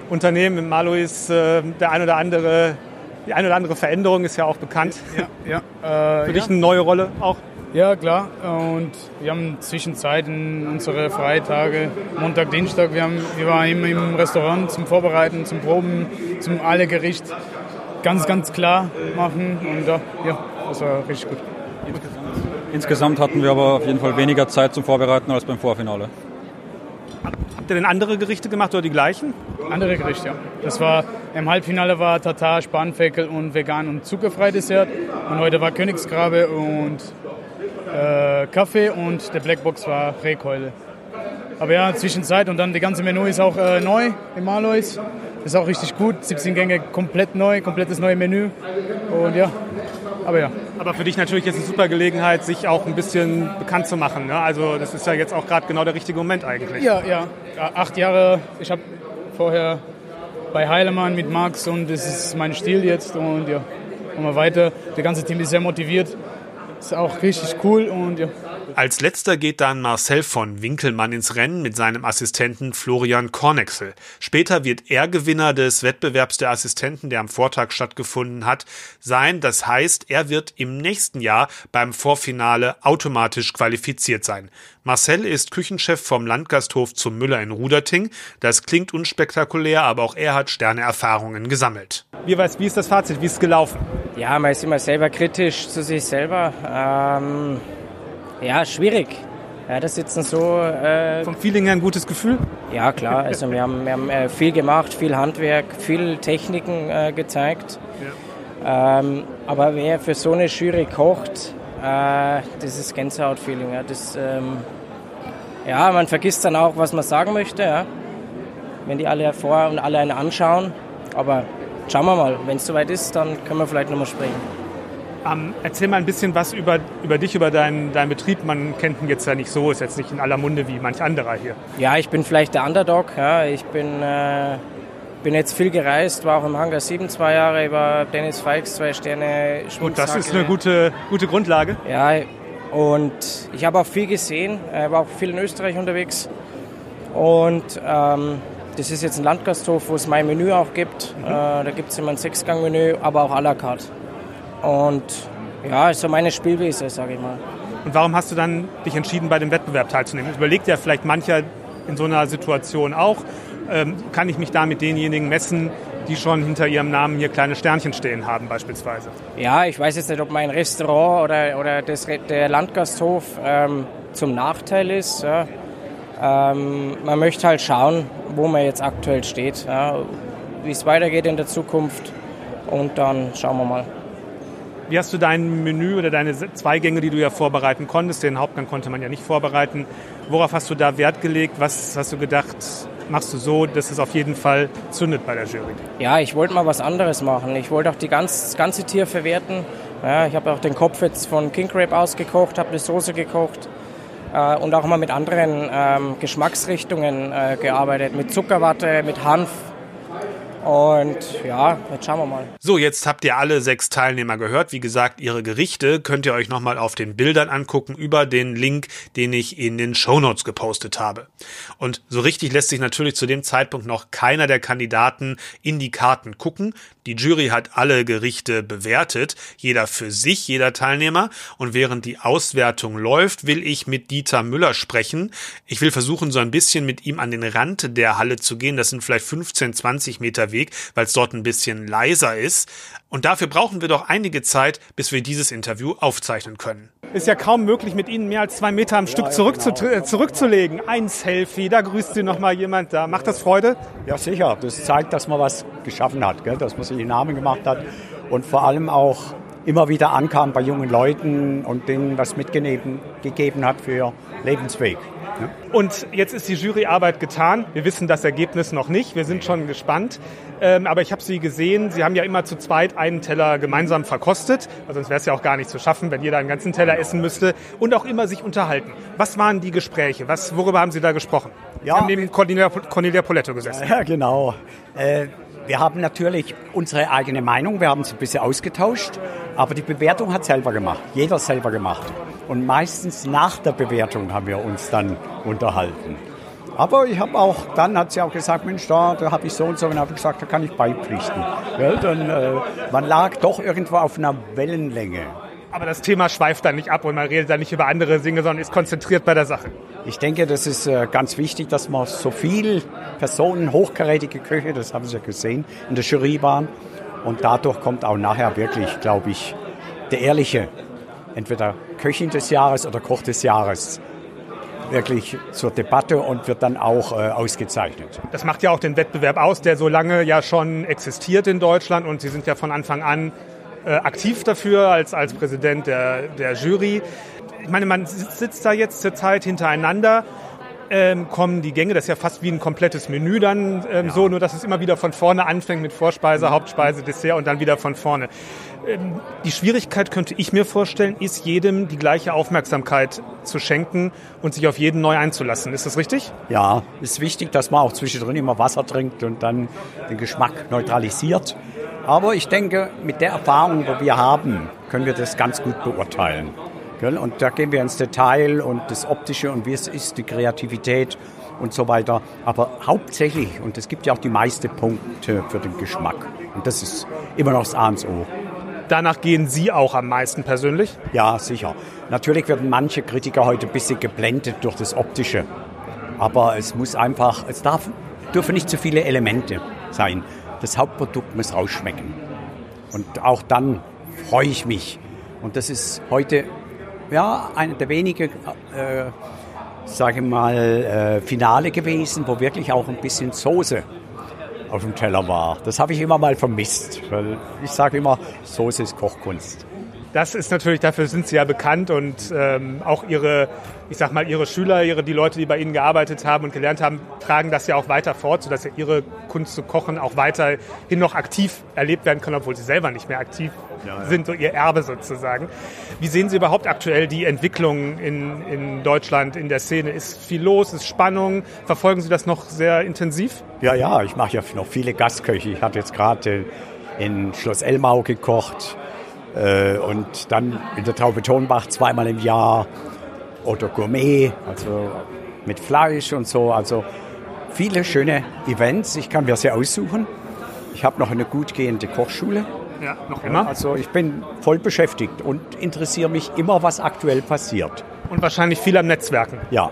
Unternehmen, im Malois, äh, der ein oder andere die eine oder andere Veränderung ist ja auch bekannt. Ja, ja. Äh, Für dich eine neue Rolle auch? Ja, klar. Und wir haben Zwischenzeiten unsere Freitage, Montag, Dienstag. Wir, haben, wir waren immer im Restaurant zum Vorbereiten, zum Proben, zum alle Gericht ganz, ganz klar machen. Und ja, das war richtig gut. Insgesamt hatten wir aber auf jeden Fall weniger Zeit zum Vorbereiten als beim Vorfinale. Habt ihr denn andere Gerichte gemacht oder die gleichen? Andere Gerichte, ja. Das war, im Halbfinale war Tatar, Spanferkel und vegan und zuckerfrei Dessert. Und heute war Königsgrabe und äh, Kaffee und der Blackbox war Rehkeule. Aber ja, Zwischenzeit und dann die ganze Menü ist auch äh, neu im Alois. Ist auch richtig gut. 17 Gänge komplett neu, komplettes neues Menü. Und ja, aber ja. Aber für dich natürlich jetzt eine super Gelegenheit, sich auch ein bisschen bekannt zu machen. Ne? Also das ist ja jetzt auch gerade genau der richtige Moment eigentlich. Ja, ja. Acht Jahre. Ich habe vorher bei Heilemann mit Max und das ist mein Stil jetzt und ja, machen wir weiter. Der ganze Team ist sehr motiviert. Ist auch richtig cool und ja. Als letzter geht dann Marcel von Winkelmann ins Rennen mit seinem Assistenten Florian Kornexel. Später wird er Gewinner des Wettbewerbs der Assistenten, der am Vortag stattgefunden hat, sein. Das heißt, er wird im nächsten Jahr beim Vorfinale automatisch qualifiziert sein. Marcel ist Küchenchef vom Landgasthof zum Müller in Ruderting. Das klingt unspektakulär, aber auch er hat Sterneerfahrungen gesammelt. Wie, weiß, wie ist das Fazit? Wie ist es gelaufen? Ja, man ist immer selber kritisch zu sich selber. Ähm ja, schwierig. Ja, das sitzen so. Äh, Vom Feeling her ein gutes Gefühl? Ja, klar. Also wir haben, wir haben äh, viel gemacht, viel Handwerk, viel Techniken äh, gezeigt. Ja. Ähm, aber wer für so eine Jury kocht, äh, das ist Gänsehaut-Feeling. Ja. ähm, ja, man vergisst dann auch, was man sagen möchte. Ja. Wenn die alle hervor und alle einen anschauen. Aber schauen wir mal, wenn es soweit ist, dann können wir vielleicht nochmal sprechen. Ähm, erzähl mal ein bisschen was über, über dich, über deinen, deinen Betrieb. Man kennt ihn jetzt ja nicht so, ist jetzt nicht in aller Munde wie manch anderer hier. Ja, ich bin vielleicht der Underdog. Ja. Ich bin, äh, bin jetzt viel gereist, war auch im Hangar 7 zwei Jahre, über Dennis Falks zwei Sterne. Gut, das ist eine gute, gute Grundlage. Ja, und ich habe auch viel gesehen, war auch viel in Österreich unterwegs. Und ähm, das ist jetzt ein Landgasthof, wo es mein Menü auch gibt. Mhm. Äh, da gibt es immer ein Sechsgang-Menü, aber auch à la carte. Und ja, ist so meine Spielweise, sage ich mal. Und warum hast du dann dich entschieden, bei dem Wettbewerb teilzunehmen? Überlegt ja vielleicht mancher in so einer Situation auch, ähm, kann ich mich da mit denjenigen messen, die schon hinter ihrem Namen hier kleine Sternchen stehen haben beispielsweise? Ja, ich weiß jetzt nicht, ob mein Restaurant oder, oder das, der Landgasthof ähm, zum Nachteil ist. Ja. Ähm, man möchte halt schauen, wo man jetzt aktuell steht, ja, wie es weitergeht in der Zukunft und dann schauen wir mal. Wie hast du dein Menü oder deine zwei Gänge, die du ja vorbereiten konntest, den Hauptgang konnte man ja nicht vorbereiten, worauf hast du da Wert gelegt? Was hast du gedacht, machst du so, dass es auf jeden Fall zündet bei der Jury? Ja, ich wollte mal was anderes machen. Ich wollte auch die ganz, das ganze Tier verwerten. Ja, ich habe auch den Kopf jetzt von King Crab ausgekocht, habe eine Soße gekocht äh, und auch mal mit anderen ähm, Geschmacksrichtungen äh, gearbeitet, mit Zuckerwatte, mit Hanf. Und ja, jetzt schauen wir mal. So, jetzt habt ihr alle sechs Teilnehmer gehört. Wie gesagt, ihre Gerichte könnt ihr euch nochmal auf den Bildern angucken über den Link, den ich in den Shownotes gepostet habe. Und so richtig lässt sich natürlich zu dem Zeitpunkt noch keiner der Kandidaten in die Karten gucken. Die Jury hat alle Gerichte bewertet, jeder für sich, jeder Teilnehmer. Und während die Auswertung läuft, will ich mit Dieter Müller sprechen. Ich will versuchen, so ein bisschen mit ihm an den Rand der Halle zu gehen. Das sind vielleicht 15, 20 Meter Weg, weil es dort ein bisschen leiser ist. Und dafür brauchen wir doch einige Zeit, bis wir dieses Interview aufzeichnen können. Ist ja kaum möglich, mit Ihnen mehr als zwei Meter am Stück zurückzu äh, zurückzulegen. Ein Selfie, da grüßt Sie noch mal jemand da. Macht das Freude? Ja, sicher. Das zeigt, dass man was geschaffen hat, gell? dass man sich einen Namen gemacht hat und vor allem auch immer wieder ankam bei jungen Leuten und denen was mitgegeben gegeben hat für Lebensweg. Und jetzt ist die Juryarbeit getan. Wir wissen das Ergebnis noch nicht. Wir sind schon gespannt. Ähm, aber ich habe Sie gesehen. Sie haben ja immer zu zweit einen Teller gemeinsam verkostet. Weil sonst wäre es ja auch gar nicht zu schaffen, wenn jeder einen ganzen Teller essen müsste. Und auch immer sich unterhalten. Was waren die Gespräche? Was, worüber haben Sie da gesprochen? Ja, Sie haben neben Cornelia, Cornelia Poletto gesessen. Ja, genau. Äh, wir haben natürlich unsere eigene Meinung, wir haben es ein bisschen ausgetauscht, aber die Bewertung hat selber gemacht, jeder selber gemacht. Und meistens nach der Bewertung haben wir uns dann unterhalten. Aber ich habe auch, dann hat sie auch gesagt, Mensch, da, da habe ich so und so, und habe gesagt, da kann ich beipflichten. Ja, dann, äh, man lag doch irgendwo auf einer Wellenlänge. Aber das Thema schweift dann nicht ab und man redet dann nicht über andere Dinge, sondern ist konzentriert bei der Sache. Ich denke, das ist äh, ganz wichtig, dass man so viel Personen, hochkarätige Köche, das haben Sie ja gesehen, in der Jury waren. Und dadurch kommt auch nachher wirklich, glaube ich, der ehrliche, entweder Köchin des Jahres oder Koch des Jahres wirklich zur Debatte und wird dann auch äh, ausgezeichnet. Das macht ja auch den Wettbewerb aus, der so lange ja schon existiert in Deutschland und Sie sind ja von Anfang an äh, aktiv dafür als, als Präsident der, der Jury. Ich meine, man sitzt da jetzt zur Zeit hintereinander. Ähm, kommen die Gänge, das ist ja fast wie ein komplettes Menü dann ähm, ja. so, nur dass es immer wieder von vorne anfängt mit Vorspeise, Hauptspeise, Dessert und dann wieder von vorne. Ähm, die Schwierigkeit könnte ich mir vorstellen, ist jedem die gleiche Aufmerksamkeit zu schenken und sich auf jeden neu einzulassen. Ist das richtig? Ja, ist wichtig, dass man auch zwischendrin immer Wasser trinkt und dann den Geschmack neutralisiert. Aber ich denke, mit der Erfahrung, die wir haben, können wir das ganz gut beurteilen. Und da gehen wir ins Detail und das Optische und wie es ist, die Kreativität und so weiter. Aber hauptsächlich, und es gibt ja auch die meisten Punkte für den Geschmack. Und das ist immer noch das A und O. Danach gehen Sie auch am meisten persönlich? Ja, sicher. Natürlich werden manche Kritiker heute ein bisschen geblendet durch das Optische. Aber es muss einfach, es darf, dürfen nicht zu viele Elemente sein das Hauptprodukt muss rausschmecken. Und auch dann freue ich mich. Und das ist heute ja eine der wenigen, äh, sage mal, äh, Finale gewesen, wo wirklich auch ein bisschen Soße auf dem Teller war. Das habe ich immer mal vermisst, weil ich sage immer, Soße ist Kochkunst. Das ist natürlich, dafür sind Sie ja bekannt und ähm, auch Ihre, ich sag mal, Ihre Schüler, ihre, die Leute, die bei Ihnen gearbeitet haben und gelernt haben, tragen das ja auch weiter fort, sodass ja Ihre Kunst zu kochen auch weiterhin noch aktiv erlebt werden kann, obwohl Sie selber nicht mehr aktiv ja, ja. sind, so Ihr Erbe sozusagen. Wie sehen Sie überhaupt aktuell die Entwicklung in, in Deutschland, in der Szene? Ist viel los, ist Spannung? Verfolgen Sie das noch sehr intensiv? Ja, ja, ich mache ja noch viele Gastköche. Ich hatte jetzt gerade in Schloss Elmau gekocht und dann in der Traube Tonbach zweimal im Jahr oder Gourmet, also mit Fleisch und so. Also viele schöne Events. Ich kann mir sehr aussuchen. Ich habe noch eine gut gehende Kochschule. Ja, noch immer. Also ich bin voll beschäftigt und interessiere mich immer, was aktuell passiert. Und wahrscheinlich viel am Netzwerken. Ja,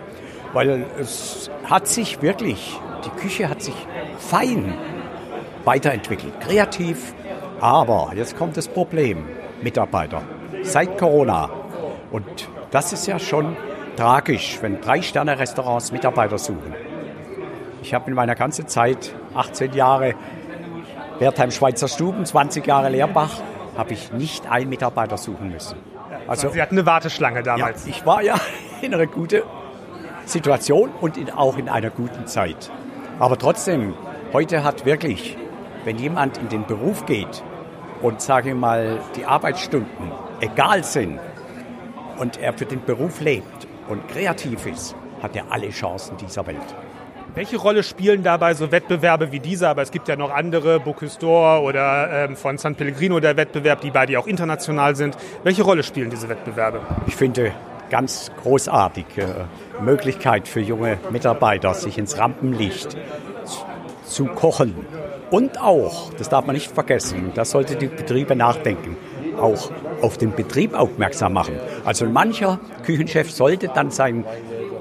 weil es hat sich wirklich, die Küche hat sich fein weiterentwickelt, kreativ. Aber jetzt kommt das Problem. Mitarbeiter seit Corona. Und das ist ja schon tragisch, wenn Drei-Sterne-Restaurants Mitarbeiter suchen. Ich habe in meiner ganzen Zeit, 18 Jahre Wertheim Schweizer Stuben, 20 Jahre Lehrbach, habe ich nicht einen Mitarbeiter suchen müssen. Also, Sie hatten eine Warteschlange damals. Ja, ich war ja in einer guten Situation und in, auch in einer guten Zeit. Aber trotzdem, heute hat wirklich, wenn jemand in den Beruf geht, und sage mal, die Arbeitsstunden egal sind und er für den Beruf lebt und kreativ ist, hat er alle Chancen dieser Welt. Welche Rolle spielen dabei so Wettbewerbe wie dieser? Aber es gibt ja noch andere, Bocuse d'Or oder ähm, von San Pellegrino der Wettbewerb, die beide auch international sind. Welche Rolle spielen diese Wettbewerbe? Ich finde ganz großartig äh, Möglichkeit für junge Mitarbeiter, sich ins Rampenlicht zu kochen. Und auch, das darf man nicht vergessen, da sollte die Betriebe nachdenken, auch auf den Betrieb aufmerksam machen. Also mancher Küchenchef sollte dann seinen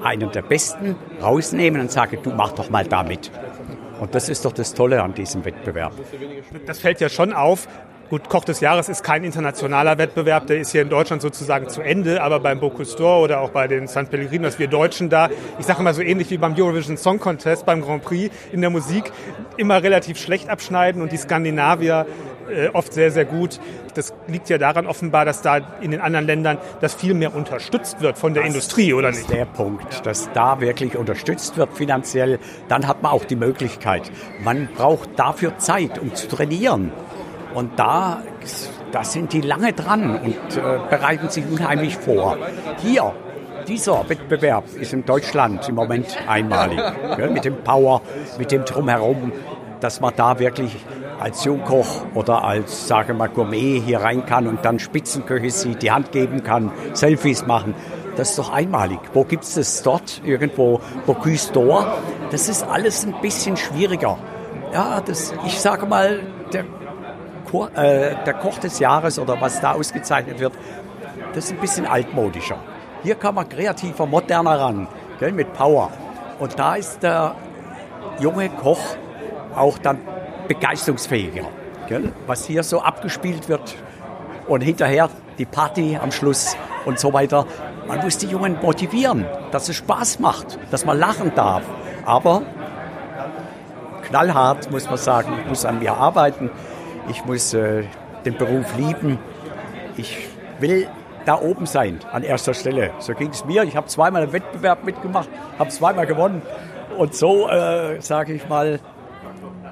einen der Besten rausnehmen und sagen, du mach doch mal damit. Und das ist doch das Tolle an diesem Wettbewerb. Das fällt ja schon auf. Gut, Koch des Jahres ist kein internationaler Wettbewerb, der ist hier in Deutschland sozusagen zu Ende, aber beim Bocuse d'Or oder auch bei den St. Pellegrinos, wir Deutschen da, ich sage mal so ähnlich wie beim Eurovision Song Contest, beim Grand Prix in der Musik, immer relativ schlecht abschneiden und die Skandinavier äh, oft sehr, sehr gut. Das liegt ja daran offenbar, dass da in den anderen Ländern das viel mehr unterstützt wird von der das Industrie, oder nicht? Das ist der Punkt, dass da wirklich unterstützt wird finanziell. Dann hat man auch die Möglichkeit. Man braucht dafür Zeit, um zu trainieren. Und da, da sind die lange dran und äh, bereiten sich unheimlich vor. Hier, dieser Wettbewerb ist in Deutschland im Moment einmalig. Gell, mit dem Power, mit dem Drumherum, dass man da wirklich als Jungkoch oder als, sage mal, Gourmet hier rein kann und dann Spitzenköche sieht, die Hand geben kann, Selfies machen. Das ist doch einmalig. Wo gibt es das dort? Irgendwo Bocuse d'Or? Das ist alles ein bisschen schwieriger. Ja, das, ich sage mal, der Ko äh, der Koch des Jahres oder was da ausgezeichnet wird, das ist ein bisschen altmodischer. Hier kann man kreativer, moderner ran, gell, mit Power. Und da ist der junge Koch auch dann begeisterungsfähiger. Gell? Was hier so abgespielt wird und hinterher die Party am Schluss und so weiter. Man muss die Jungen motivieren, dass es Spaß macht, dass man lachen darf. Aber knallhart muss man sagen, ich muss an mir arbeiten, ich muss äh, den Beruf lieben, ich will da oben sein, an erster Stelle. So ging es mir. Ich habe zweimal einen Wettbewerb mitgemacht, habe zweimal gewonnen. Und so, äh, sage ich mal,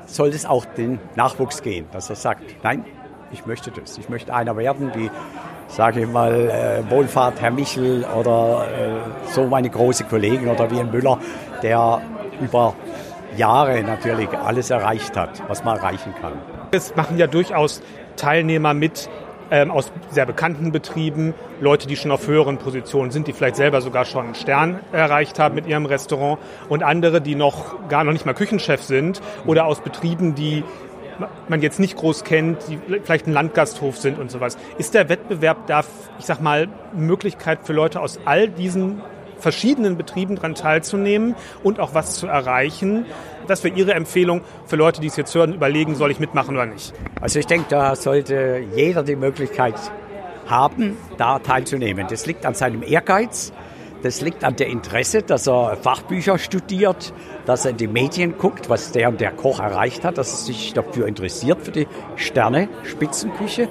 soll es auch den Nachwuchs gehen, dass er sagt, nein, ich möchte das. Ich möchte einer werden, wie, sage ich mal, äh, Wohlfahrt, Herr Michel oder äh, so meine große Kollegen oder wie ein Müller, der über Jahre natürlich alles erreicht hat, was man erreichen kann. Es machen ja durchaus Teilnehmer mit ähm, aus sehr bekannten Betrieben, Leute, die schon auf höheren Positionen sind, die vielleicht selber sogar schon einen Stern erreicht haben mit ihrem Restaurant und andere, die noch gar noch nicht mal Küchenchef sind oder aus Betrieben, die man jetzt nicht groß kennt, die vielleicht ein Landgasthof sind und sowas. Ist der Wettbewerb da, ich sag mal, Möglichkeit für Leute aus all diesen verschiedenen Betrieben daran teilzunehmen und auch was zu erreichen. Das wäre Ihre Empfehlung für Leute, die es jetzt hören, überlegen, soll ich mitmachen oder nicht? Also ich denke, da sollte jeder die Möglichkeit haben, da teilzunehmen. Das liegt an seinem Ehrgeiz, das liegt an der Interesse, dass er Fachbücher studiert, dass er in die Medien guckt, was der und der Koch erreicht hat, dass er sich dafür interessiert, für die Sterne Spitzenküche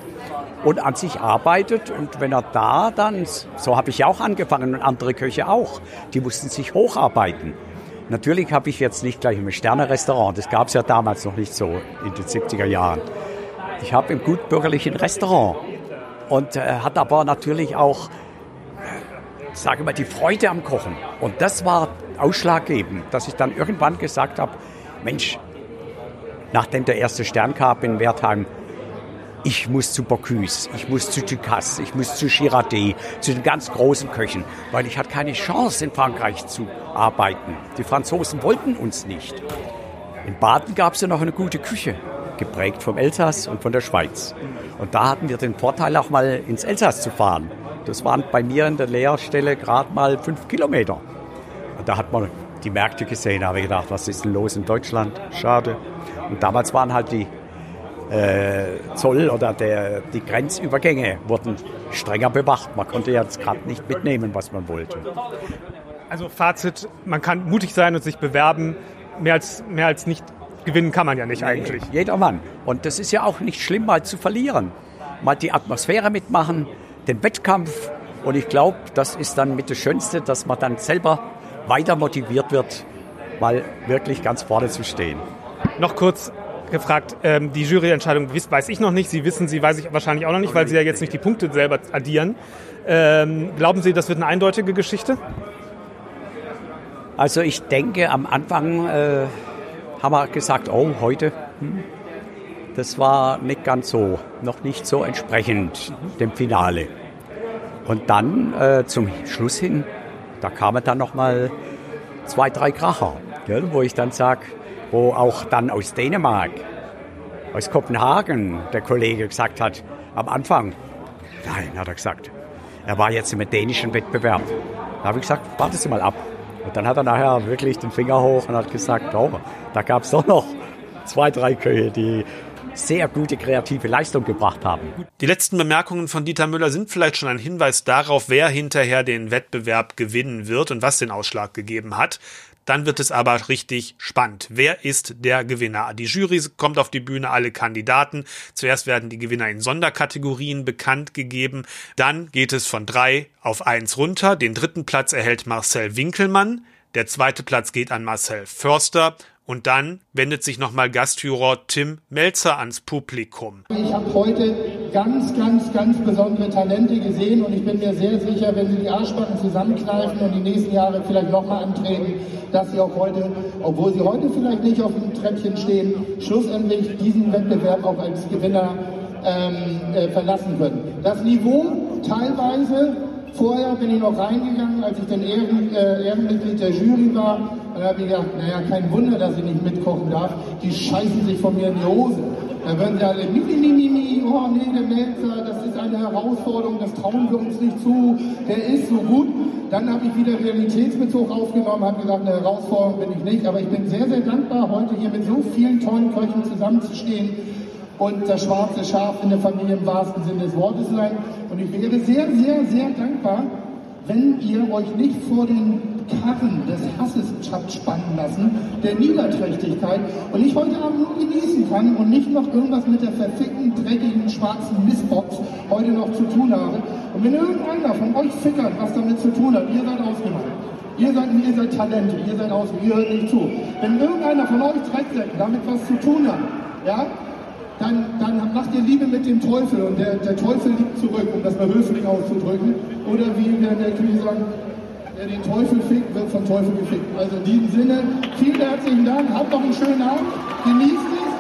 und an sich arbeitet. Und wenn er da dann, so habe ich ja auch angefangen und andere Köche auch, die mussten sich hocharbeiten. Natürlich habe ich jetzt nicht gleich im Sterne-Restaurant, das gab es ja damals noch nicht so in den 70er Jahren. Ich habe im gutbürgerlichen Restaurant und äh, hat aber natürlich auch, sage mal, die Freude am Kochen. Und das war ausschlaggebend, dass ich dann irgendwann gesagt habe, Mensch, nachdem der erste Stern kam in Wertheim, ich muss zu Bocuse, ich muss zu Ducasse, ich muss zu Girardet, zu den ganz großen Köchen, weil ich hatte keine Chance in Frankreich zu arbeiten. Die Franzosen wollten uns nicht. In Baden gab es ja noch eine gute Küche, geprägt vom Elsass und von der Schweiz. Und da hatten wir den Vorteil, auch mal ins Elsass zu fahren. Das waren bei mir in der Lehrstelle gerade mal fünf Kilometer. Und da hat man die Märkte gesehen, da habe ich gedacht, was ist denn los in Deutschland? Schade. Und damals waren halt die äh, Zoll oder der, die Grenzübergänge wurden strenger bewacht. Man konnte jetzt gerade nicht mitnehmen, was man wollte. Also Fazit, man kann mutig sein und sich bewerben. Mehr als, mehr als nicht gewinnen kann man ja nicht eigentlich. Jeder Mann. Und das ist ja auch nicht schlimm, mal zu verlieren. Mal die Atmosphäre mitmachen, den Wettkampf. Und ich glaube, das ist dann mit das Schönste, dass man dann selber weiter motiviert wird, mal wirklich ganz vorne zu stehen. Noch kurz gefragt, ähm, die Juryentscheidung weiß ich noch nicht, Sie wissen sie, weiß ich wahrscheinlich auch noch nicht, weil Sie ja jetzt nicht die Punkte selber addieren. Ähm, glauben Sie, das wird eine eindeutige Geschichte? Also ich denke, am Anfang äh, haben wir gesagt, oh, heute, hm, das war nicht ganz so, noch nicht so entsprechend dem Finale. Und dann äh, zum Schluss hin, da kamen dann noch mal zwei, drei Kracher, gell, wo ich dann sage, wo auch dann aus Dänemark, aus Kopenhagen der Kollege gesagt hat, am Anfang, nein, hat er gesagt, er war jetzt im dänischen Wettbewerb. Da habe ich gesagt, warte Sie mal ab. Und dann hat er nachher wirklich den Finger hoch und hat gesagt, oh, da gab es doch noch zwei, drei Köche, die sehr gute kreative Leistung gebracht haben. Die letzten Bemerkungen von Dieter Müller sind vielleicht schon ein Hinweis darauf, wer hinterher den Wettbewerb gewinnen wird und was den Ausschlag gegeben hat. Dann wird es aber richtig spannend. Wer ist der Gewinner? Die Jury kommt auf die Bühne, alle Kandidaten. Zuerst werden die Gewinner in Sonderkategorien bekannt gegeben. Dann geht es von drei auf eins runter. Den dritten Platz erhält Marcel Winkelmann. Der zweite Platz geht an Marcel Förster und dann wendet sich nochmal Gastjuror Tim Melzer ans Publikum. Ich habe heute ganz, ganz, ganz besondere Talente gesehen und ich bin mir sehr sicher, wenn Sie die Arschbacken zusammenkneifen und die nächsten Jahre vielleicht nochmal antreten, dass Sie auch heute, obwohl Sie heute vielleicht nicht auf dem Treppchen stehen, schlussendlich diesen Wettbewerb auch als Gewinner ähm, äh, verlassen können. Das Niveau teilweise Vorher bin ich noch reingegangen, als ich dann Ehren, äh, Ehrenmitglied der Jury war. Und da habe ich gedacht, naja, kein Wunder, dass ich nicht mitkochen darf. Die scheißen sich von mir in die Hose. Da würden sie alle, mi, mi, mi, mi, oh nee, der Melzer, das ist eine Herausforderung, das trauen wir uns nicht zu, der ist so gut. Dann habe ich wieder Realitätsbezug aufgenommen, habe gesagt, eine Herausforderung bin ich nicht. Aber ich bin sehr, sehr dankbar, heute hier mit so vielen tollen Köchen zusammenzustehen und das schwarze Schaf in der Familie im wahrsten Sinne des Wortes sein. Und ich wäre sehr, sehr, sehr dankbar, wenn ihr euch nicht vor den Karren des Hasses spannen lassen, der Niederträchtigkeit und ich heute Abend nur genießen kann und nicht noch irgendwas mit der verfickten, dreckigen, schwarzen Mistbox heute noch zu tun habe. Und wenn irgendeiner von euch fickert, was damit zu tun hat, ihr seid ausgemacht. Ihr seid, ihr seid Talente, ihr seid aus, ihr hört nicht zu. Wenn irgendeiner von euch Drecksäcken damit was zu tun hat, ja, dann, dann macht ihr Liebe mit dem Teufel und der, der Teufel liegt zurück, um das mal höflich auszudrücken. Oder wie wir in der Küche sagen, der den Teufel fickt, wird vom Teufel gefickt. Also in diesem Sinne, vielen herzlichen Dank, habt noch einen schönen Abend, genießt es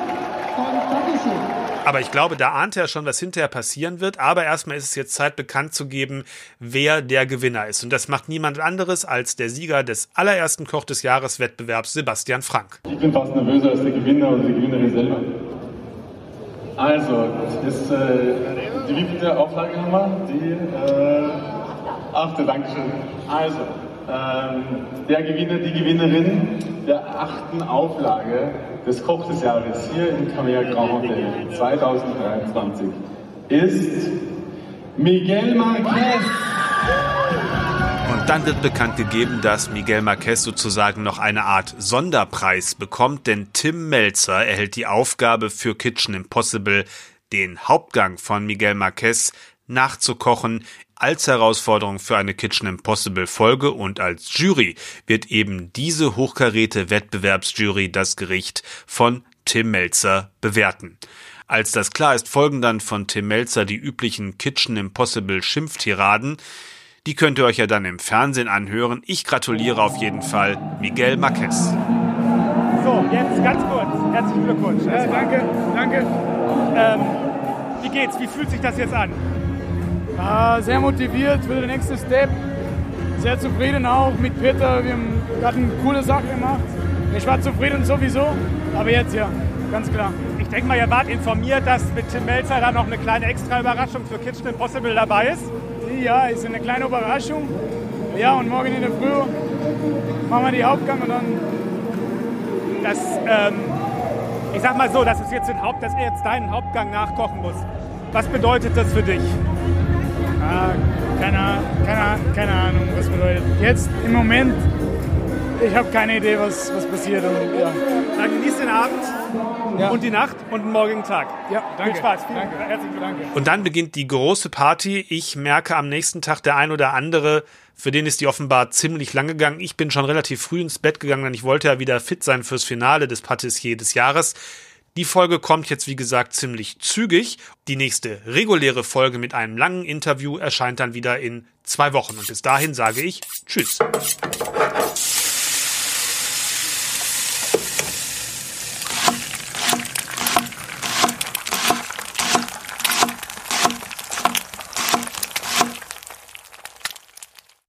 und Dankeschön. Aber ich glaube, da ahnt er schon, was hinterher passieren wird. Aber erstmal ist es jetzt Zeit, bekannt zu geben, wer der Gewinner ist. Und das macht niemand anderes als der Sieger des allerersten Koch des Jahreswettbewerbs, Sebastian Frank. Ich bin fast nervöser als der Gewinner oder die Gewinnerin selber. Also, ist äh, die wievielte Auflage haben wir? Die äh, achte, Dankeschön. Also, ähm, der Gewinner, die Gewinnerin der achten Auflage des Koch des Jahres hier im Camera Grand Hotel 2023 ist Miguel Marquez. Und dann wird bekannt gegeben, dass Miguel Marquez sozusagen noch eine Art Sonderpreis bekommt, denn Tim Melzer erhält die Aufgabe für Kitchen Impossible, den Hauptgang von Miguel Marquez nachzukochen als Herausforderung für eine Kitchen Impossible Folge und als Jury wird eben diese hochkaräte Wettbewerbsjury das Gericht von Tim Melzer bewerten. Als das klar ist, folgen dann von Tim Melzer die üblichen Kitchen Impossible Schimpftiraden, die könnt ihr euch ja dann im Fernsehen anhören. Ich gratuliere auf jeden Fall Miguel Marquez. So, jetzt ganz kurz. Herzlichen Glückwunsch. Äh, danke, danke. Ähm, wie geht's? Wie fühlt sich das jetzt an? Äh, sehr motiviert für den nächsten Step. Sehr zufrieden auch mit Peter. Wir haben gerade eine coole Sache gemacht. Ich war zufrieden sowieso, aber jetzt ja, ganz klar. Ich denke mal, ihr wart informiert, dass mit Tim Melzer da noch eine kleine extra Überraschung für Kitchen Impossible dabei ist. Ja, ist eine kleine Überraschung. Ja, und morgen in der Früh machen wir die Hauptgang und dann. Das, ähm, ich sag mal so, das ist jetzt, Haupt, dass er jetzt deinen Hauptgang nachkochen muss. Was bedeutet das für dich? Ah, keine, keine, keine Ahnung, was bedeutet. Jetzt im Moment, ich habe keine Idee, was, was passiert. Und, ja. Dann genieß den Abend ja. und die Nacht und den morgigen Tag. Ja, danke. Viel Spaß. Vielen danke. Herzlichen Dank. Und dann beginnt die große Party. Ich merke am nächsten Tag der ein oder andere, für den ist die offenbar ziemlich lang gegangen. Ich bin schon relativ früh ins Bett gegangen, denn ich wollte ja wieder fit sein fürs Finale des Patissier des Jahres. Die Folge kommt jetzt, wie gesagt, ziemlich zügig. Die nächste reguläre Folge mit einem langen Interview erscheint dann wieder in zwei Wochen. Und bis dahin sage ich Tschüss.